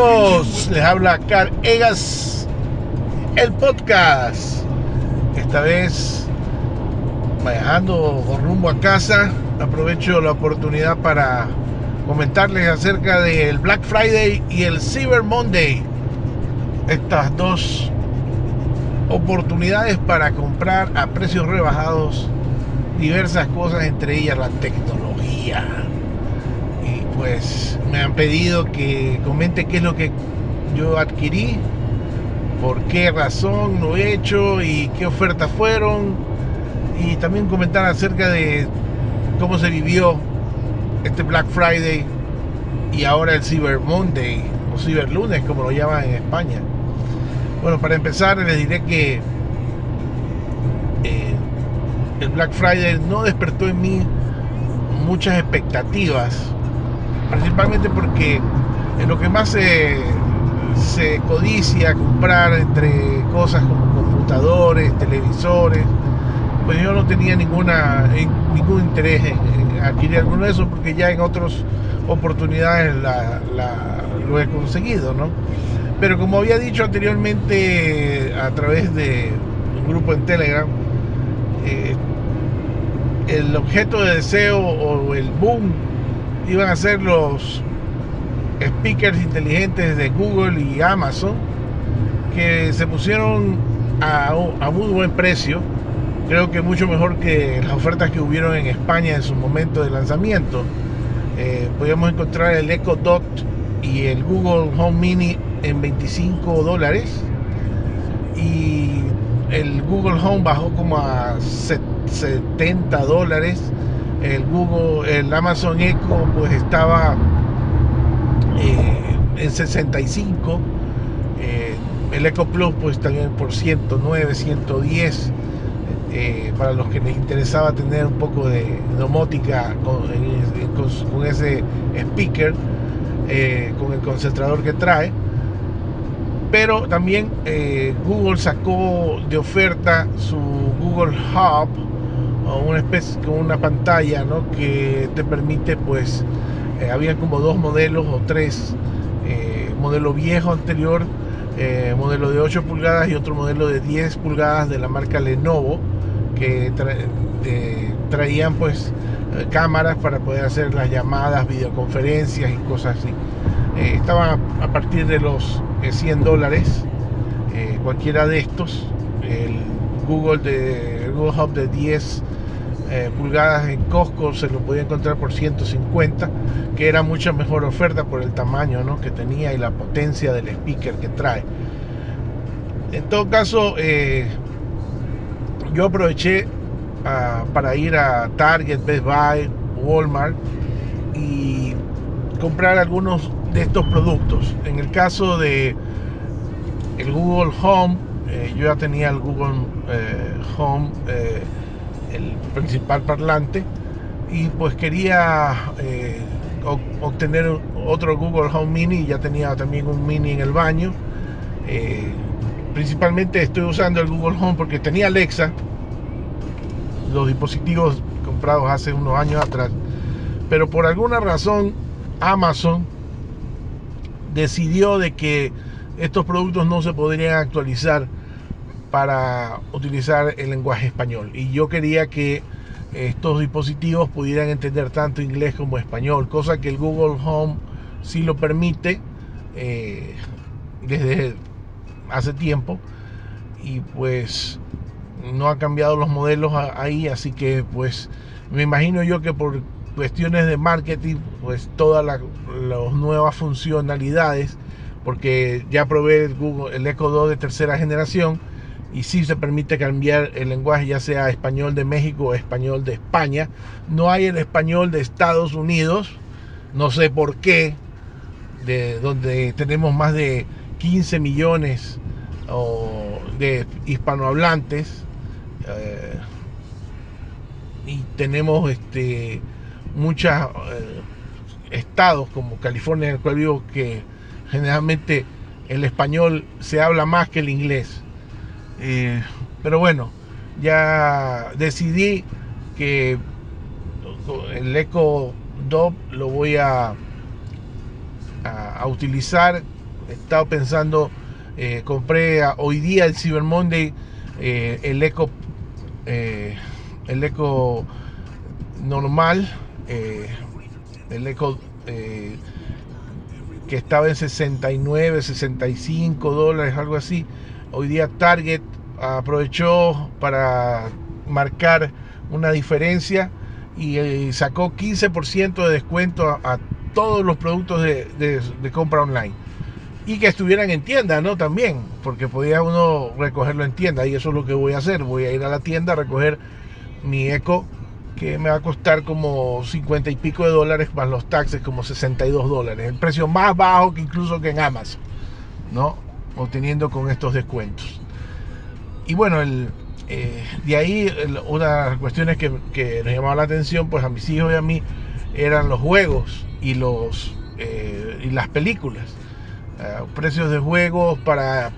Les habla Car Egas, el podcast. Esta vez viajando con rumbo a casa, aprovecho la oportunidad para comentarles acerca del Black Friday y el Cyber Monday. Estas dos oportunidades para comprar a precios rebajados diversas cosas, entre ellas la tecnología pues me han pedido que comente qué es lo que yo adquirí, por qué razón lo he hecho y qué ofertas fueron. Y también comentar acerca de cómo se vivió este Black Friday y ahora el Cyber Monday o Cyber Lunes, como lo llaman en España. Bueno, para empezar les diré que eh, el Black Friday no despertó en mí muchas expectativas principalmente porque lo que más se, se codicia comprar entre cosas como computadores, televisores, pues yo no tenía ninguna, ningún interés en, adquirir alguno de esos porque ya en otras oportunidades lo he conseguido, ¿no? Pero como había dicho anteriormente a través de un grupo en Telegram, eh, el objeto de deseo o el boom iban a ser los speakers inteligentes de Google y Amazon que se pusieron a, muy buen precio. Creo que mucho mejor que las ofertas que hubieron en España en su momento de lanzamiento. Eh, podíamos encontrar el Echo Dot y el Google Home Mini en 25 dólares. Y el Google Home bajó como a 70 dólares el Google, el Amazon Echo pues estaba eh, en 65, eh, el Echo Plus pues también por 109, 110, eh, para los que les interesaba tener un poco de domótica con, con ese speaker, con el concentrador que trae. Pero también Google sacó de oferta su Google Hub, una especie con una pantalla que te permite pues eh, había como dos modelos o tres eh, modelo viejo anterior eh, modelo de 8 pulgadas y otro modelo de 10 pulgadas de la marca Lenovo que traían pues cámaras para poder hacer las llamadas videoconferencias y cosas así. Estaban a partir de los 100 dólares cualquiera de estos el Google de Google Hub de 10 eh, pulgadas en Costco se lo podía encontrar por 150, que era mucha mejor oferta por el tamaño que tenía y la potencia del speaker que trae. En todo caso, eh, yo aproveché ah, para ir a Target, Best Buy, Walmart y comprar algunos de estos productos. En el caso de el Google Home, eh, yo ya tenía el Google Home el principal parlante y pues quería eh, obtener otro Google Home Mini, ya tenía también un Mini en el baño. Eh, principalmente estoy usando el Google Home porque tenía Alexa, los dispositivos comprados hace unos años atrás, pero por alguna razón Amazon decidió de que estos productos no se podrían actualizar para utilizar el lenguaje español. Y yo quería que estos dispositivos pudieran entender tanto inglés como español, cosa que el Google Home sí lo permite eh, desde hace tiempo. Y pues no han cambiado los modelos ahí, así que pues me imagino yo que por cuestiones de marketing, pues todas las nuevas funcionalidades, porque ya probé el Google, el Echo 2 de tercera generación, y sí se permite cambiar el lenguaje, ya sea español de México o español de España. No hay el español de Estados Unidos, no sé por qué, de donde tenemos más de 15 millones de hispanohablantes eh, y tenemos este, muchos eh, estados como California, en el cual vivo, que generalmente el español se habla más que el inglés. Eh, pero bueno, ya decidí que el Eco Dop lo voy a a, utilizar. He estado pensando, eh, compré hoy día el Cyber Monday, eh, el Eco, el Eco normal, el Eco que estaba en 69, 65 dólares, algo así. Hoy día Target aprovechó para marcar una diferencia y eh, sacó 15% de descuento a, todos los productos de, compra online. Y que estuvieran en tienda, ¿no? También, porque podía uno recogerlo en tienda y eso es lo que voy a hacer. Voy a ir a la tienda a recoger mi eco que me va a costar como 50 y pico de dólares más los taxes, como 62 dólares. El precio más bajo que incluso que en Amazon, ¿no? Obteniendo con estos descuentos. Y bueno, el, eh, de ahí una de las cuestiones que, nos llamaba la atención, pues a mis hijos y a mí, eran los juegos y, los, eh, y las películas. Eh, precios de juegos para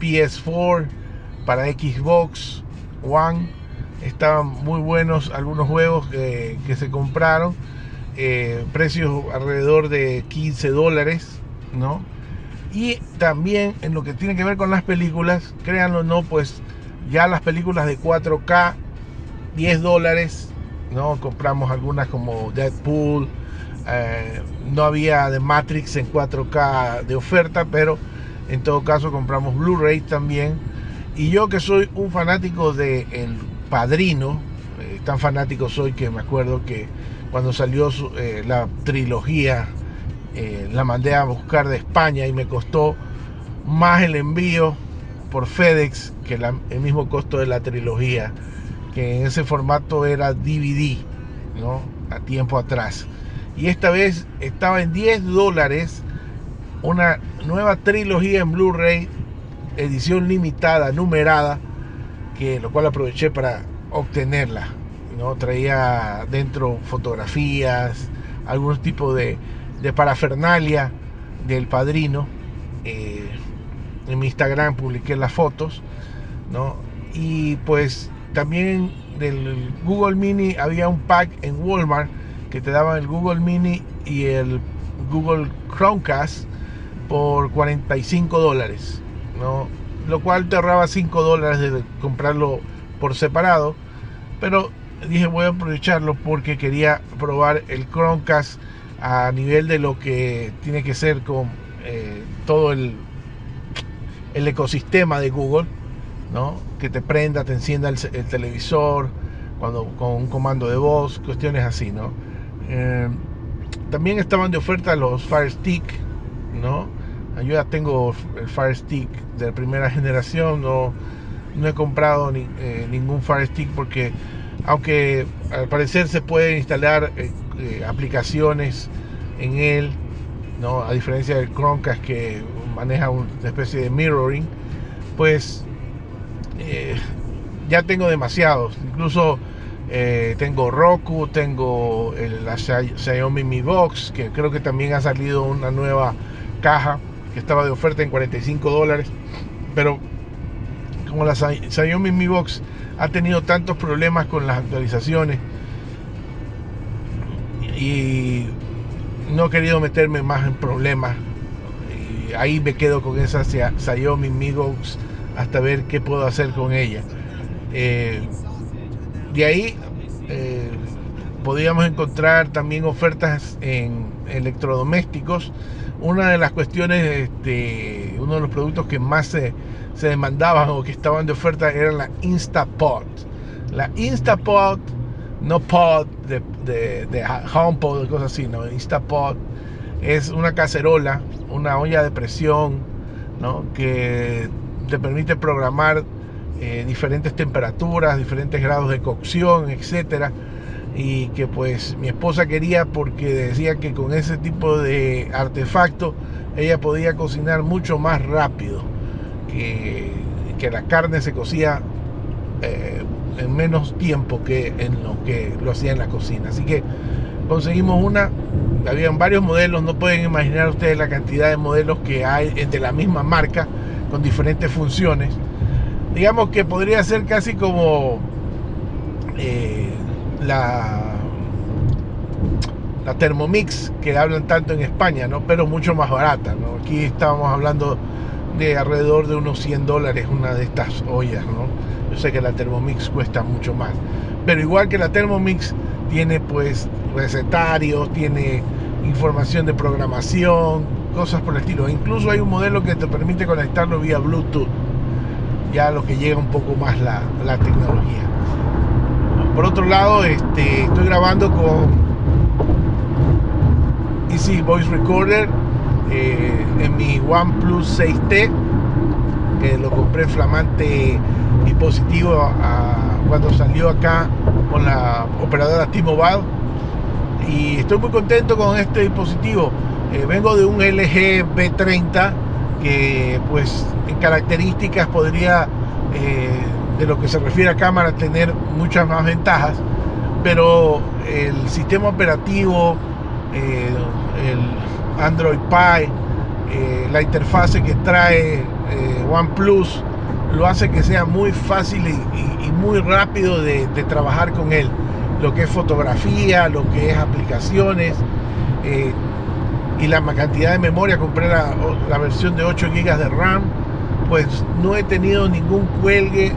PS4, para Xbox One, estaban muy buenos algunos juegos que, se compraron, precios alrededor de 15 dólares, ¿no? Y también en lo que tiene que ver con las películas, créanlo o no, pues ya las películas de 4K, 10 dólares, ¿no? Compramos algunas como Deadpool, eh, no había de Matrix en 4K de oferta, pero en todo caso compramos Blu-ray también. Y yo que soy un fanático de El Padrino, eh, tan fanático soy que me acuerdo que cuando salió eh, la trilogía, la mandé a buscar de España y me costó más el envío por FedEx que el mismo costo de la trilogía, que en ese formato era DVD, ¿no? A tiempo atrás. Y esta vez estaba en 10 dólares una nueva trilogía en Blu-ray, edición limitada, numerada, que lo cual aproveché para obtenerla. ¿no? Traía dentro fotografías, algunos tipos de, de parafernalia del padrino. Eh, en mi Instagram publiqué las fotos, ¿no? Y pues también del Google Mini había un pack en Walmart que te daban el Google Mini y el Google Chromecast por 45 dólares, ¿no? Lo cual te ahorraba 5 dólares de comprarlo por separado, pero dije voy a aprovecharlo porque quería probar el Chromecast a nivel de lo que tiene que ser con eh, todo el el ecosistema de Google, ¿no? que te prenda, te encienda el, televisor cuando, con un comando de voz, cuestiones así. ¿no? Eh, también estaban de oferta los Fire Stick, ¿no? Yo ya tengo el Fire Stick de primera generación, no, no he comprado ni, eh, ningún Fire Stick porque aunque al parecer se pueden instalar eh, aplicaciones en él, ¿no? a diferencia del Chromecast que maneja una especie de mirroring, pues eh, ya tengo demasiados. Incluso eh, tengo Roku, tengo el, la Xiaomi Mi Box, que creo que también ha salido una nueva caja que estaba de oferta en 45 dólares. Pero como la Xiaomi Mi Box ha tenido tantos problemas con las actualizaciones y no he querido meterme más en problemas ahí me quedo con esa Xiaomi Mi Box hasta ver qué puedo hacer con ella. Eh, de ahí eh, podríamos encontrar también ofertas en electrodomésticos. Una de las cuestiones, este, uno de los productos que más se, demandaban o que estaban de oferta era la Instapot. La Instapot, no pod de, de, de HomePod cosas así, no, Instapot es una cacerola, una olla de presión, ¿no? que te permite programar eh, diferentes temperaturas, diferentes grados de cocción, etcétera. Y que pues mi esposa quería porque decía que con ese tipo de artefacto ella podía cocinar mucho más rápido, que, que la carne se cocía eh, en menos tiempo que en lo que lo hacía en la cocina. Así que conseguimos una, habían varios modelos, no pueden imaginar ustedes la cantidad de modelos que hay de la misma marca con diferentes funciones. Digamos que podría ser casi como eh, la la Thermomix que hablan tanto en España, ¿no? pero mucho más barata. Aquí estábamos hablando de alrededor de unos 100 dólares una de estas ollas. ¿no? Yo sé que la Thermomix cuesta mucho más, pero igual que la Thermomix tiene pues recetarios, tiene información de programación, cosas por el estilo. Incluso hay un modelo que te permite conectarlo vía Bluetooth, ya lo que llega un poco más la, la tecnología. Por otro lado, este, estoy grabando con Easy Voice Recorder eh, en mi OnePlus 6T, que lo compré flamante dispositivo cuando salió acá con la operadora T-Mobile. Y estoy muy contento con este dispositivo. Eh, vengo de un LG B30 que pues en características podría eh, de lo que se refiere a cámara tener muchas más ventajas, pero el sistema operativo eh, el Android Pie, la interfase que trae OnePlus, lo hace que sea muy fácil y, muy rápido de, trabajar con él. Lo que es fotografía, lo que es aplicaciones y la cantidad de memoria. Compré la, la versión de 8 GB de RAM, pues no he tenido ningún cuelgue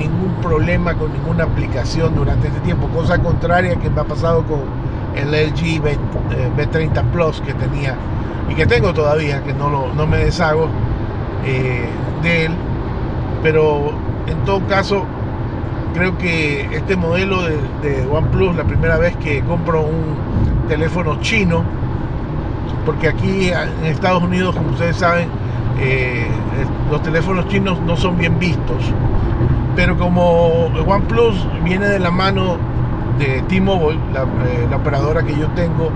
ningún problema con ninguna aplicación durante este tiempo, cosa contraria que me ha pasado con el LG B, 30 eh, Plus que tenía y que tengo todavía, que no, lo, no me deshago eh, de él. Pero en todo caso, creo que este modelo de, de, OnePlus, la primera vez que compro un teléfono chino, porque aquí en Estados Unidos, como ustedes saben, eh, los teléfonos chinos no son bien vistos. Pero como OnePlus viene de la mano de T-Mobile, eh, la, operadora que yo tengo,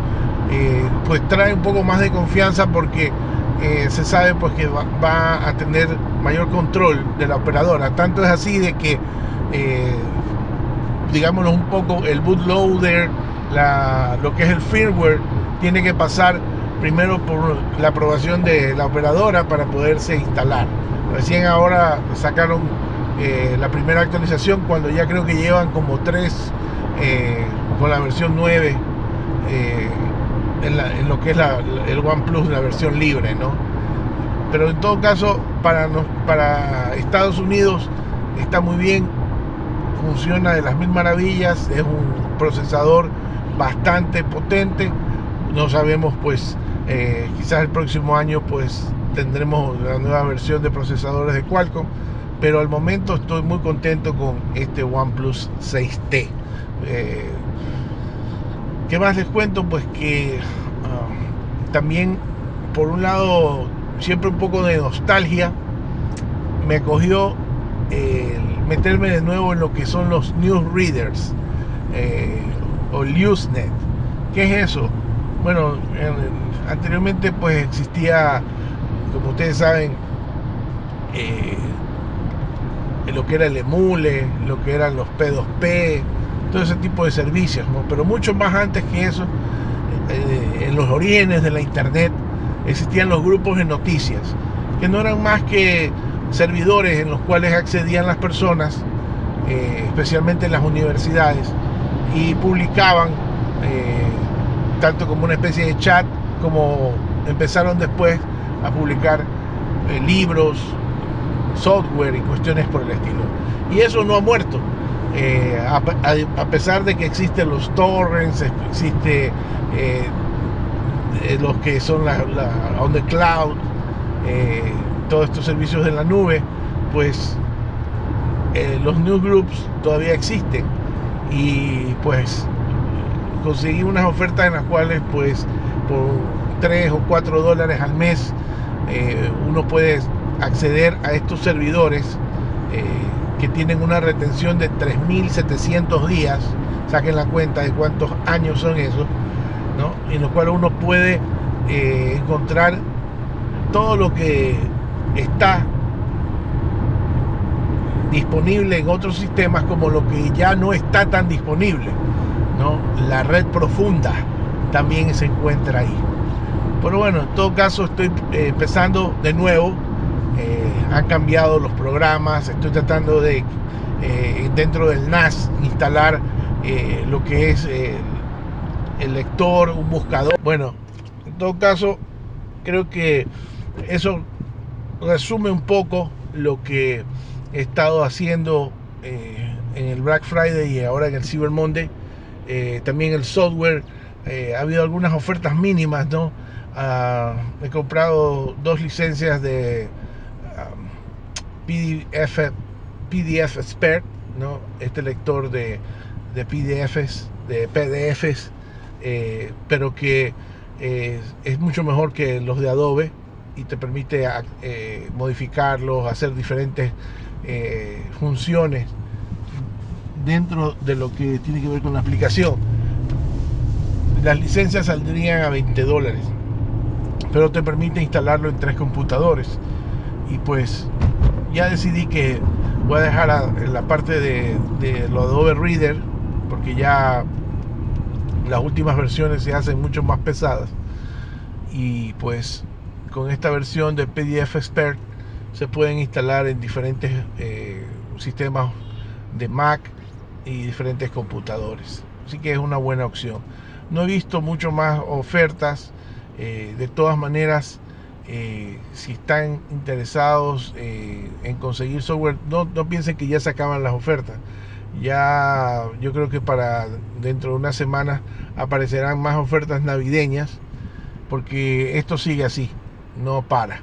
eh, pues trae un poco más de confianza porque eh, se sabe pues que va, a tener mayor control de la operadora. Tanto es así de que, digámoslo un poco, el bootloader, la, lo que es el firmware, tiene que pasar primero por la aprobación de la operadora para poderse instalar. Recién ahora sacaron la primera actualización cuando ya creo que llevan como tres eh, con la versión 9 eh, en, lo que es el OnePlus, la versión libre, ¿no? Pero en todo caso, para, para Estados Unidos está muy bien, funciona de las mil maravillas, es un procesador bastante potente. No sabemos, pues, eh, quizás el próximo año, pues, tendremos la nueva versión de procesadores de Qualcomm, pero al momento estoy muy contento con este OnePlus 6T. Eh, ¿Qué más les cuento? Pues que ah, también, por un lado, siempre un poco de nostalgia, me cogió meterme de nuevo en lo que son los newsreaders eh, o Usenet. ¿Qué es eso? Bueno, anteriormente pues existía, como ustedes saben, eh, lo que era el emule, lo que eran los P2P, todo ese tipo de servicios, pero mucho más antes que eso, eh, en los orígenes de la internet existían los grupos de noticias, que no eran más que servidores en los cuales accedían las personas, eh, especialmente en las universidades, y publicaban eh, tanto como una especie de chat, como empezaron después a publicar libros, software y cuestiones por el estilo. Y eso no ha muerto. Eh, a, pesar de que existen los torrents, existe eh, eh, los que son la, on the cloud, todos estos servicios de la nube, pues los newsgroups todavía existen. Y pues conseguí unas ofertas en las cuales pues por 3 o 4 dólares al mes uno puede acceder a estos servidores que tienen una retención de 3.700 días, saquen la cuenta de cuántos años son esos, ¿no? en los cuales uno puede eh, encontrar todo lo que está disponible en otros sistemas como lo que ya no está tan disponible. ¿no? La red profunda también se encuentra ahí. Pero bueno, en todo caso estoy eh, empezando de nuevo eh, han cambiado los programas, estoy tratando de dentro del NAS instalar lo que es el lector, un buscador. Bueno, en todo caso, creo que eso resume un poco lo que he estado haciendo eh, en el Black Friday y ahora en el Cyber Monday. Eh, también el software, eh, ha habido algunas ofertas mínimas, ¿no? Ah, he comprado dos licencias de PDF, PDF Expert, ¿no? Este lector de, de PDFs, de PDFs, pero que es mucho mejor que los de Adobe y te permite eh, modificarlos, hacer diferentes eh, funciones dentro de lo que tiene que ver con la aplicación. Las licencias saldrían a 20 dólares, pero te permite instalarlo en tres computadores. Y pues ya decidí que voy a dejar la parte de, de lo Adobe Reader, porque ya las últimas versiones se hacen mucho más pesadas. Y pues con esta versión de PDF Expert se pueden instalar en diferentes eh, sistemas de Mac y diferentes computadores. Así que es una buena opción. No he visto mucho más ofertas. Eh, de todas maneras, eh, si están interesados en conseguir software, no, no piensen que ya se acaban las ofertas. Ya yo creo que para dentro de una semana aparecerán más ofertas navideñas porque esto sigue así no para.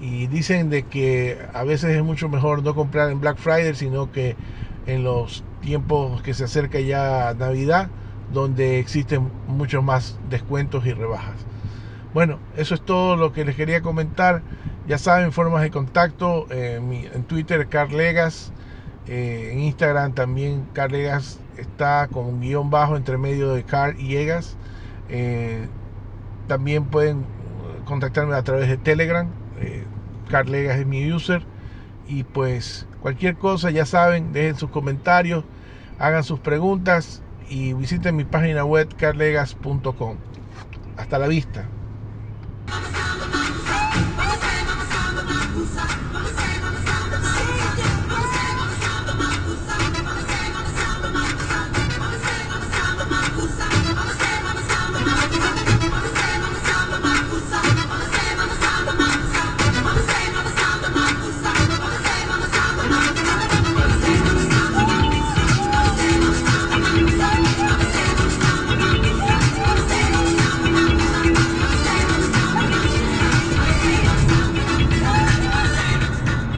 Y dicen de que a veces es mucho mejor no comprar en Black Friday, sino que en los tiempos que se acerca ya Navidad, donde existen muchos más descuentos y rebajas. Bueno, eso es todo lo que les quería comentar. Ya saben, formas de contacto en Twitter, Carlegas, eh, en Instagram también Carlegas está con un guion bajo entre medio de Car y Egas. Eh, también pueden contactarme a través de Telegram. Eh, carlegas es mi user. Y pues cualquier cosa, ya saben, dejen sus comentarios, hagan sus preguntas y visiten mi página web carlegas.com. Hasta la vista.